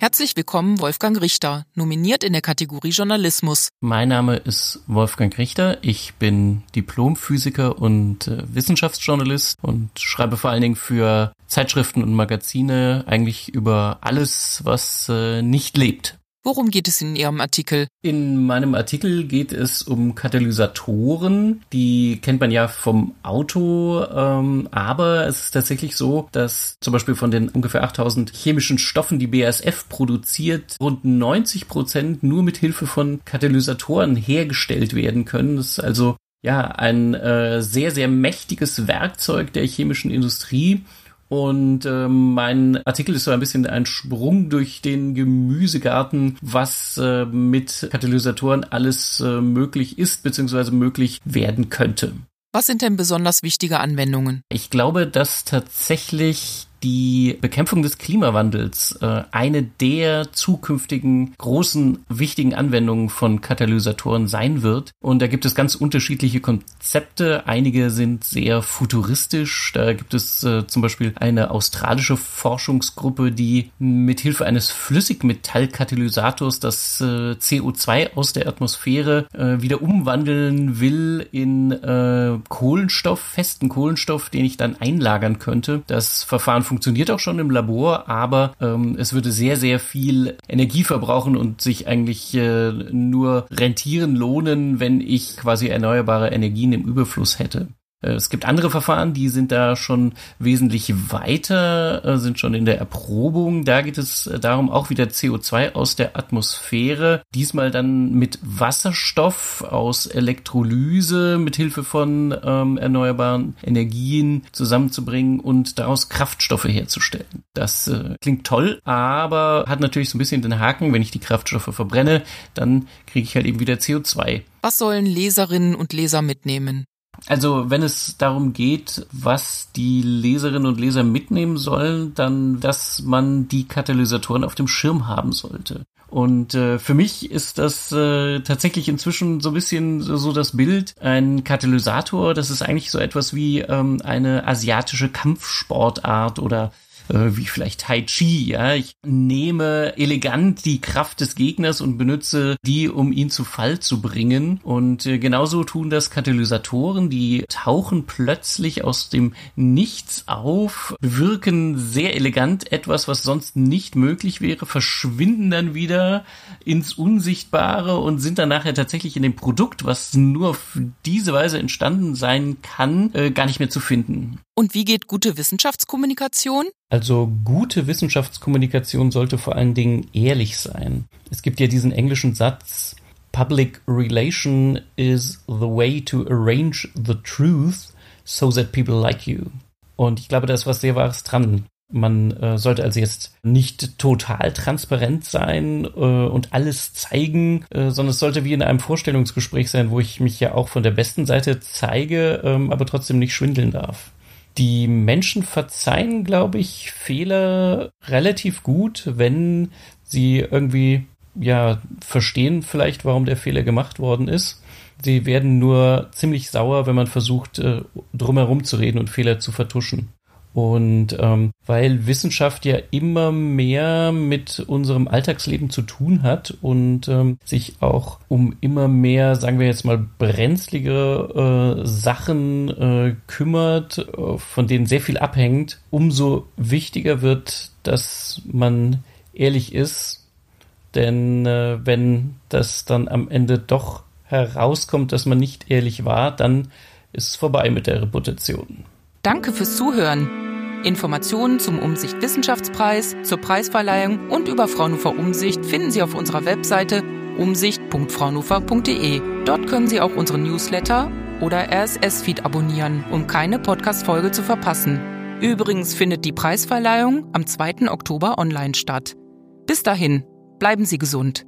Herzlich willkommen, Wolfgang Richter, nominiert in der Kategorie Journalismus. Mein Name ist Wolfgang Richter. Ich bin Diplomphysiker und äh, Wissenschaftsjournalist und schreibe vor allen Dingen für Zeitschriften und Magazine eigentlich über alles, was äh, nicht lebt. Worum geht es in Ihrem Artikel? In meinem Artikel geht es um Katalysatoren. Die kennt man ja vom Auto, ähm, aber es ist tatsächlich so, dass zum Beispiel von den ungefähr 8000 chemischen Stoffen, die BASF produziert, rund 90 Prozent nur mit Hilfe von Katalysatoren hergestellt werden können. Das ist also ja ein äh, sehr, sehr mächtiges Werkzeug der chemischen Industrie und äh, mein Artikel ist so ein bisschen ein Sprung durch den Gemüsegarten, was äh, mit Katalysatoren alles äh, möglich ist bzw. möglich werden könnte. Was sind denn besonders wichtige Anwendungen? Ich glaube, dass tatsächlich die Bekämpfung des Klimawandels äh, eine der zukünftigen großen wichtigen Anwendungen von Katalysatoren sein wird. Und da gibt es ganz unterschiedliche Konzepte. Einige sind sehr futuristisch. Da gibt es äh, zum Beispiel eine australische Forschungsgruppe, die mithilfe eines Flüssigmetallkatalysators das äh, CO2 aus der Atmosphäre äh, wieder umwandeln will in äh, Kohlenstoff, festen Kohlenstoff, den ich dann einlagern könnte. Das Verfahren funktioniert auch schon im Labor, aber ähm, es würde sehr, sehr viel Energie verbrauchen und sich eigentlich äh, nur rentieren lohnen, wenn ich quasi erneuerbare Energien im Überfluss hätte. Äh, es gibt andere Verfahren, die sind da schon wesentlich weiter, äh, sind schon in der Erprobung. Da geht es äh, darum, auch wieder CO2 aus der Atmosphäre, diesmal dann mit Wasserstoff aus Elektrolyse mit Hilfe von ähm, erneuerbaren Energien zusammenzubringen und daraus Kraftstoffe herzustellen. Das äh, klingt toll, aber hat natürlich so ein bisschen den Haken, wenn ich die Kraftstoffe verbrenne, dann kriege ich halt eben wieder CO2. Was sollen Leserinnen und Leser mitnehmen? Also wenn es darum geht, was die Leserinnen und Leser mitnehmen sollen, dann, dass man die Katalysatoren auf dem Schirm haben sollte. Und äh, für mich ist das äh, tatsächlich inzwischen so ein bisschen so, so das Bild. Ein Katalysator, das ist eigentlich so etwas wie ähm, eine asiatische Kampfsportart oder äh, wie vielleicht Tai Chi, ja. Ich nehme elegant die Kraft des Gegners und benutze die, um ihn zu Fall zu bringen. Und äh, genauso tun das Katalysatoren, die tauchen plötzlich aus dem Nichts auf, bewirken sehr elegant etwas, was sonst nicht möglich wäre, verschwinden dann wieder ins Unsichtbare und sind dann nachher tatsächlich in dem Produkt, was nur auf diese Weise entstanden sein kann, äh, gar nicht mehr zu finden. Und wie geht gute Wissenschaftskommunikation? Also gute Wissenschaftskommunikation sollte vor allen Dingen ehrlich sein. Es gibt ja diesen englischen Satz, Public relation is the way to arrange the truth so that people like you. Und ich glaube, da ist was sehr Wahres dran. Man äh, sollte also jetzt nicht total transparent sein äh, und alles zeigen, äh, sondern es sollte wie in einem Vorstellungsgespräch sein, wo ich mich ja auch von der besten Seite zeige, ähm, aber trotzdem nicht schwindeln darf. Die Menschen verzeihen, glaube ich, Fehler relativ gut, wenn sie irgendwie ja verstehen vielleicht, warum der Fehler gemacht worden ist. Sie werden nur ziemlich sauer, wenn man versucht, äh, drumherum zu reden und Fehler zu vertuschen. Und ähm, weil Wissenschaft ja immer mehr mit unserem Alltagsleben zu tun hat und ähm, sich auch um immer mehr, sagen wir jetzt mal, brenzlige äh, Sachen äh, kümmert, äh, von denen sehr viel abhängt, umso wichtiger wird, dass man ehrlich ist. Denn äh, wenn das dann am Ende doch herauskommt, dass man nicht ehrlich war, dann ist es vorbei mit der Reputation. Danke fürs Zuhören. Informationen zum Umsicht Wissenschaftspreis, zur Preisverleihung und über Fraunhofer Umsicht finden Sie auf unserer Webseite umsicht.fraunhofer.de. Dort können Sie auch unseren Newsletter oder RSS-Feed abonnieren, um keine Podcast-Folge zu verpassen. Übrigens findet die Preisverleihung am 2. Oktober online statt. Bis dahin, bleiben Sie gesund.